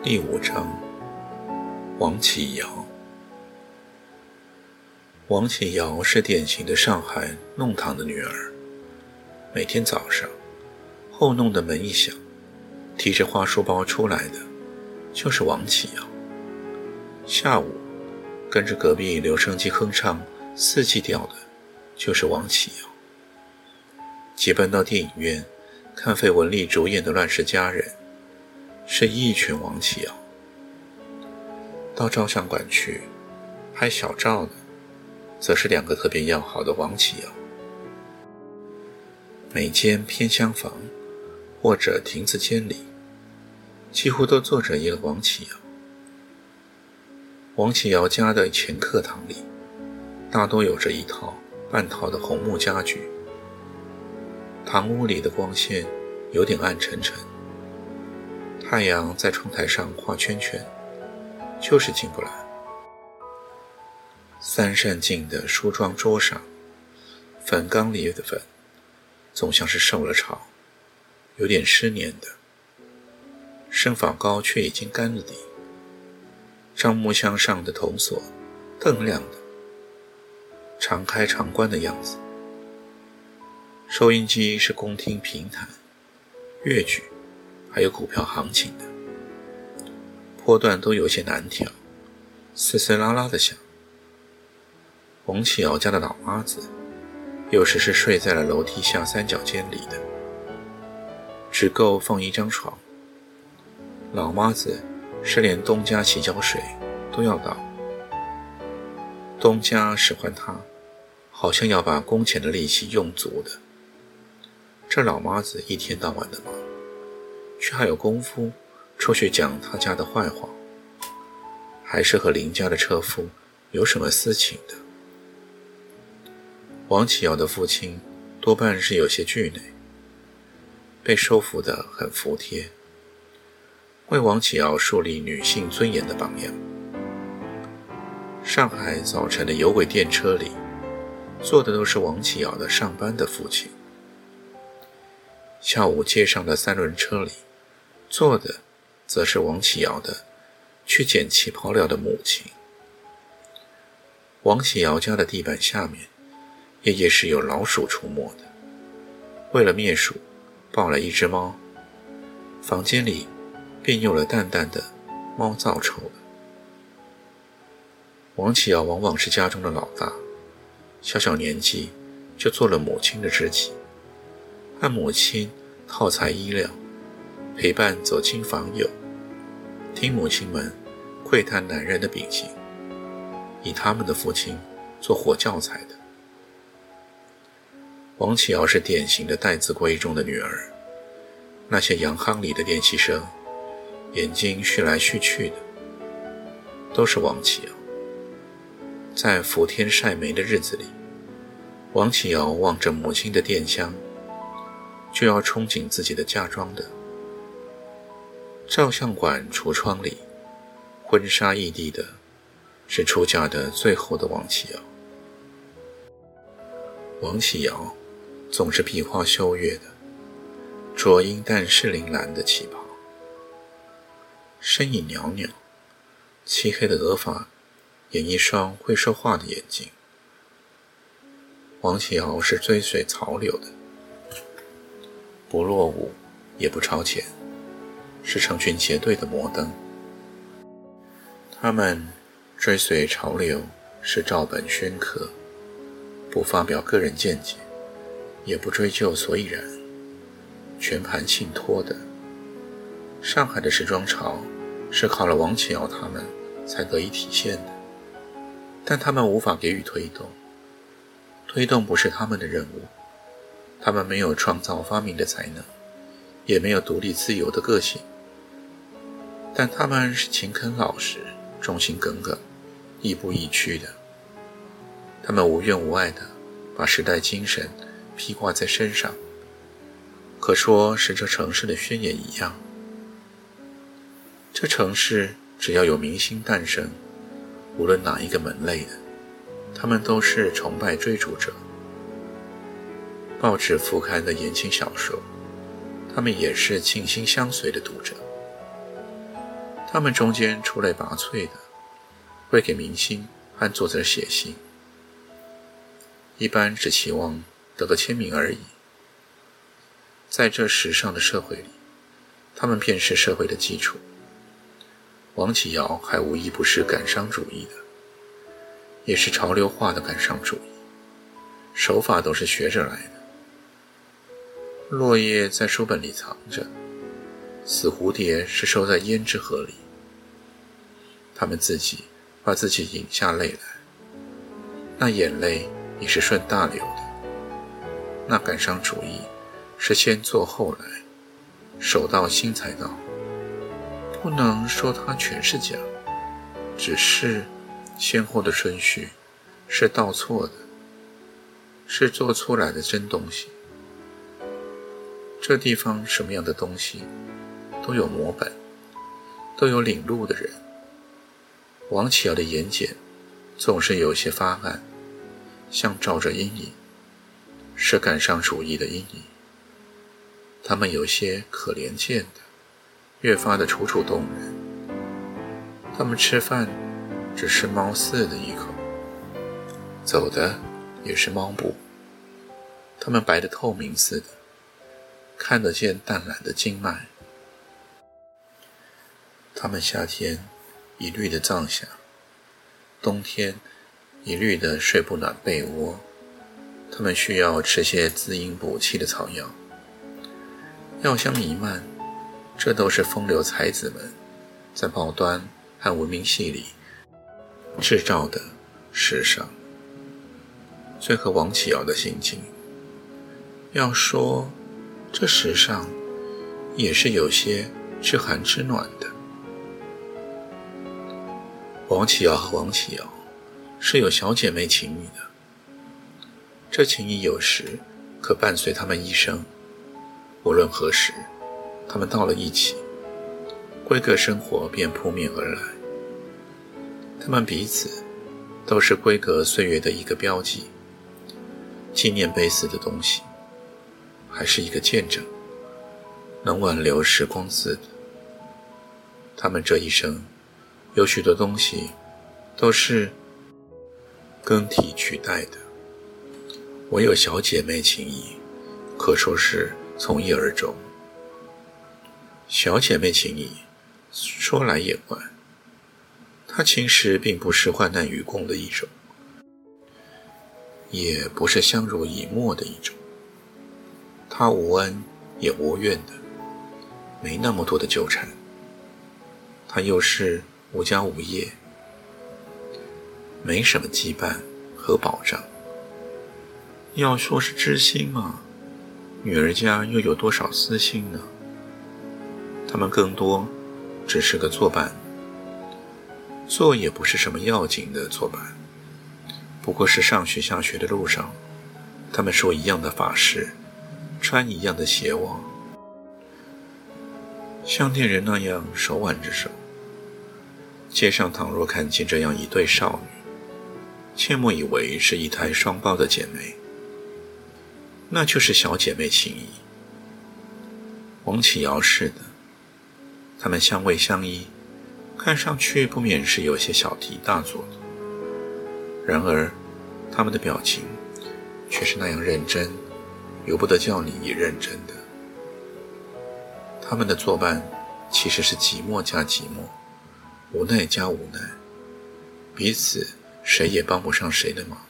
第五章，王启尧。王启尧是典型的上海弄堂的女儿。每天早上，后弄的门一响，提着花书包出来的就是王启尧。下午，跟着隔壁留声机哼唱四季调的，就是王启尧。结伴到电影院看费雯丽主演的《乱世佳人》。是一群王启尧，到照相馆去拍小照的，则是两个特别要好的王启尧。每间偏厢房或者亭子间里，几乎都坐着一个王启尧。王启尧家的前客堂里，大多有着一套半套的红木家具。堂屋里的光线有点暗沉沉。太阳在窗台上画圈圈，就是进不来。三扇镜的梳妆桌上，粉缸里的粉总像是受了潮，有点湿黏的。生发膏却已经干了底。樟木箱上的铜锁锃亮的，常开常关的样子。收音机是宫廷评弹，乐曲。还有股票行情的波段都有些难调，嘶嘶啦啦的响。王启尧家的老妈子有时是睡在了楼梯下三角间里的，只够放一张床。老妈子是连东家洗脚水都要倒，东家使唤他，好像要把工钱的利息用足的。这老妈子一天到晚的忙。却还有功夫出去讲他家的坏话，还是和邻家的车夫有什么私情的？王启尧的父亲多半是有些惧内，被收服的很服帖，为王启尧树立女性尊严的榜样。上海早晨的有轨电车里，坐的都是王启尧的上班的父亲；下午街上的三轮车里。坐的，则是王启尧的去捡旗袍料的母亲。王启尧家的地板下面，夜夜是有老鼠出没的。为了灭鼠，抱了一只猫，房间里便有了淡淡的猫皂臭。王启尧往往是家中的老大，小小年纪就做了母亲的知己，按母亲套材衣料。陪伴走亲访友，听母亲们窥探男人的秉性，以他们的父亲做活教材的。王启尧是典型的待字闺中的女儿，那些洋行里的练习生，眼睛续来续去的，都是王启尧。在伏天晒煤的日子里，王启尧望着母亲的电箱，就要憧憬自己的嫁妆的。照相馆橱窗里，婚纱异地的，是出嫁的最后的王启尧。王启尧总是壁花羞月的，着阴淡适铃蓝的旗袍，身影袅袅，漆黑的额发掩一双会说话的眼睛。王启尧是追随潮流的，不落伍，也不超前。是成群结队的摩登，他们追随潮流，是照本宣科，不发表个人见解，也不追究所以然，全盘信托的。上海的时装潮是靠了王启尧他们才得以体现的，但他们无法给予推动，推动不是他们的任务，他们没有创造发明的才能，也没有独立自由的个性。但他们是勤恳老实、忠心耿耿、亦步亦趋的。他们无怨无爱的把时代精神披挂在身上，可说是这城市的宣言一样。这城市只要有明星诞生，无论哪一个门类的，他们都是崇拜追逐者。报纸副刊的言情小说，他们也是倾心相随的读者。他们中间出类拔萃的，会给明星和作者写信，一般只期望得个签名而已。在这时尚的社会里，他们便是社会的基础。王启尧还无一不是感伤主义的，也是潮流化的感伤主义，手法都是学着来的。落叶在书本里藏着，死蝴蝶是收在胭脂盒里。他们自己把自己引下泪来，那眼泪也是顺大流的。那感伤主义是先做后来，手到心才到。不能说它全是假，只是先后的顺序是倒错的，是做出来的真东西。这地方什么样的东西都有模本，都有领路的人。王启尧的眼睑总是有些发暗，像照着阴影，是感伤主义的阴影。他们有些可怜见的。越发的楚楚动人。他们吃饭只吃猫似的一口，走的也是猫步。他们白的透明似的，看得见淡蓝的经脉。他们夏天一律的藏下，冬天一律的睡不暖被窝。他们需要吃些滋阴补气的草药，药香弥漫。这都是风流才子们在报端和文明戏里制造的时尚。最合王启尧的心情。要说这时尚，也是有些知寒知暖的。王启尧和王启尧是有小姐妹情谊的，这情谊有时可伴随他们一生，无论何时。他们到了一起，闺阁生活便扑面而来。他们彼此都是闺阁岁月的一个标记，纪念碑似的东西，还是一个见证，能挽留时光似的。他们这一生有许多东西都是更替取代的，唯有小姐妹情谊，可说是从一而终。小姐妹情谊，说来也怪，它其实并不是患难与共的一种，也不是相濡以沫的一种。她无恩也无怨的，没那么多的纠缠。她又是无家无业，没什么羁绊和保障。要说是知心嘛，女儿家又有多少私心呢？他们更多只是个作伴，做也不是什么要紧的作伴，不过是上学下学的路上，他们说一样的法事，穿一样的鞋袜，像恋人那样手挽着手。街上倘若看见这样一对少女，切莫以为是一胎双胞的姐妹，那就是小姐妹情谊。王启尧似的。他们相偎相依，看上去不免是有些小题大做。然而，他们的表情却是那样认真，由不得叫你也认真的。他们的作伴其实是寂寞加寂寞，无奈加无奈，彼此谁也帮不上谁的忙。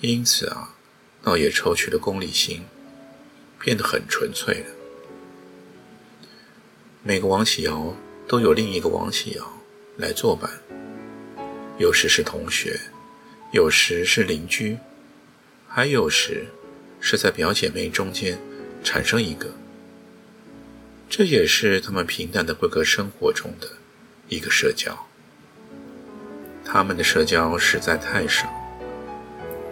因此啊，倒也抽去了功利心，变得很纯粹了。每个王启尧都有另一个王启尧来作伴，有时是同学，有时是邻居，还有时是在表姐妹中间产生一个。这也是他们平淡的规格生活中的一个社交。他们的社交实在太少，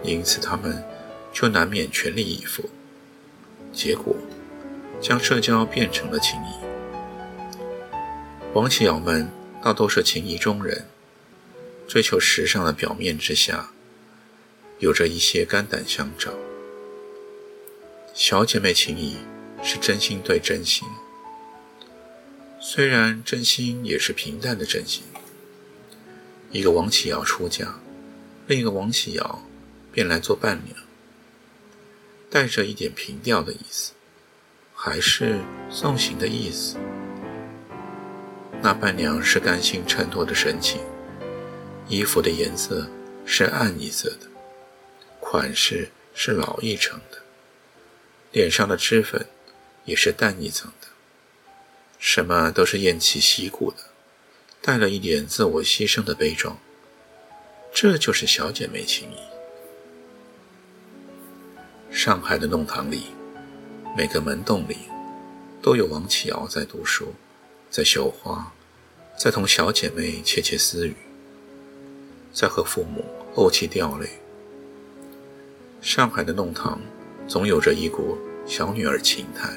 因此他们就难免全力以赴，结果将社交变成了情谊。王启尧们大多是情谊中人，追求时尚的表面之下，有着一些肝胆相照。小姐妹情谊是真心对真心。虽然真心也是平淡的真心，一个王启尧出嫁，另一个王启尧便来做伴娘，带着一点平调的意思，还是送行的意思。那伴娘是甘心衬托的神情，衣服的颜色是暗一色的，款式是老一成的，脸上的脂粉也是淡一层。什么都是偃旗息鼓的，带了一点自我牺牲的悲壮，这就是小姐妹情谊。上海的弄堂里，每个门洞里都有王启尧在读书，在绣花，在同小姐妹窃窃私语，在和父母怄气掉泪。上海的弄堂总有着一股小女儿情态，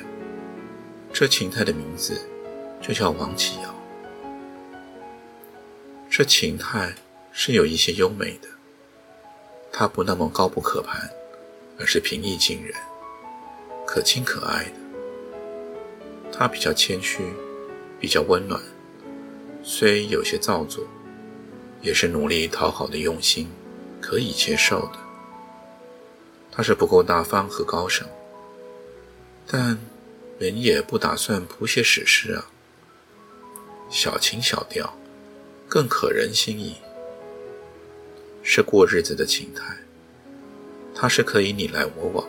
这情态的名字。就叫王启尧，这情态是有一些优美的。他不那么高不可攀，而是平易近人，可亲可爱的。他比较谦虚，比较温暖，虽有些造作，也是努力讨好的用心，可以接受的。他是不够大方和高尚，但人也不打算谱写史诗啊。小情小调，更可人心意，是过日子的情态。它是可以你来我往，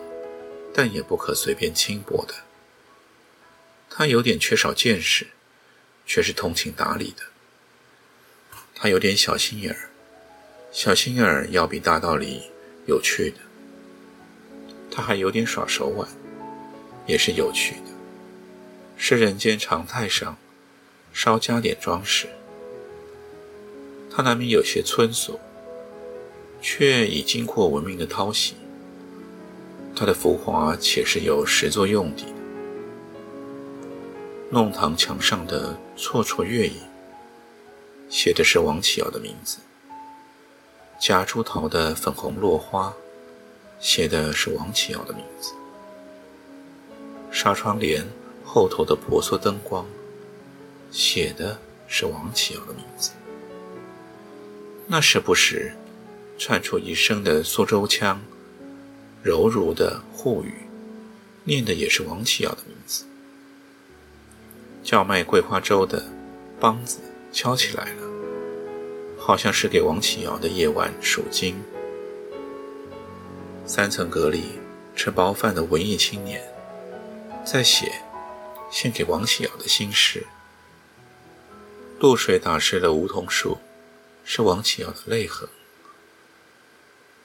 但也不可随便轻薄的。他有点缺少见识，却是通情达理的。他有点小心眼儿，小心眼儿要比大道理有趣的。他还有点耍手腕，也是有趣的，是人间常态上。稍加点装饰，它难免有些村俗，却已经过文明的淘洗。它的浮华且是有实作用的。弄堂墙上的绰绰月影，写的是王启尧的名字；夹竹桃的粉红落花，写的是王启尧的名字；纱窗帘后头的婆娑灯光。写的是王启尧的名字，那时不时窜出一声的苏州腔，柔柔的沪语，念的也是王启尧的名字。叫卖桂花粥的梆子敲起来了，好像是给王启尧的夜晚数金。三层阁里吃饱饭的文艺青年，在写献给王启尧的心事。露水打湿了梧桐树，是王启尧的泪痕。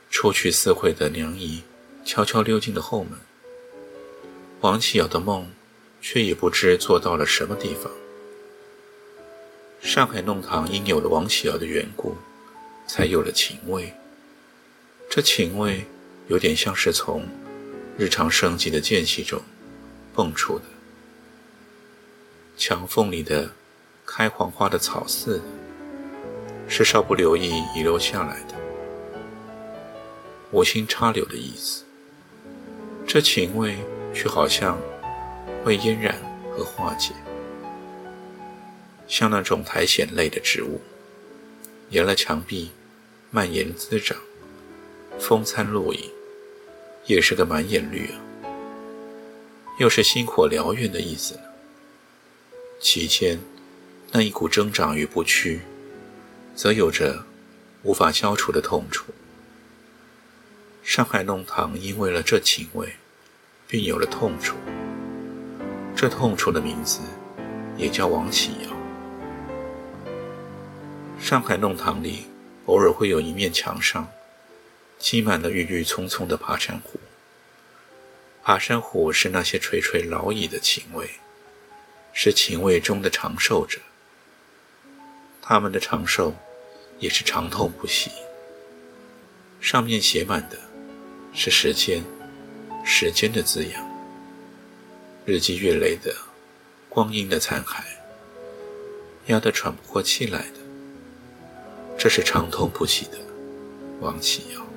出去私会的娘姨悄悄溜进了后门。王启尧的梦，却已不知做到了什么地方。上海弄堂因有了王启尧的缘故，才有了情味。这情味有点像是从日常生计的间隙中蹦出的，墙缝里的。开黄花的草寺，是稍不留意遗留下来的，无心插柳的意思。这情味却好像会嫣然和化解，像那种苔藓类的植物，沿了墙壁蔓延滋长，风餐露影，也是个满眼绿啊，又是星火燎原的意思呢。其间。那一股挣扎与不屈，则有着无法消除的痛楚。上海弄堂因为了这情味，便有了痛楚。这痛楚的名字也叫王启尧。上海弄堂里偶尔会有一面墙上积满了郁郁葱葱的爬山虎。爬山虎是那些垂垂老矣的情味，是情味中的长寿者，他们的长寿也是长痛不息。上面写满的是时间、时间的字样，日积月累的光阴的残骸，压得喘不过气来的，这是长痛不起的王启尧。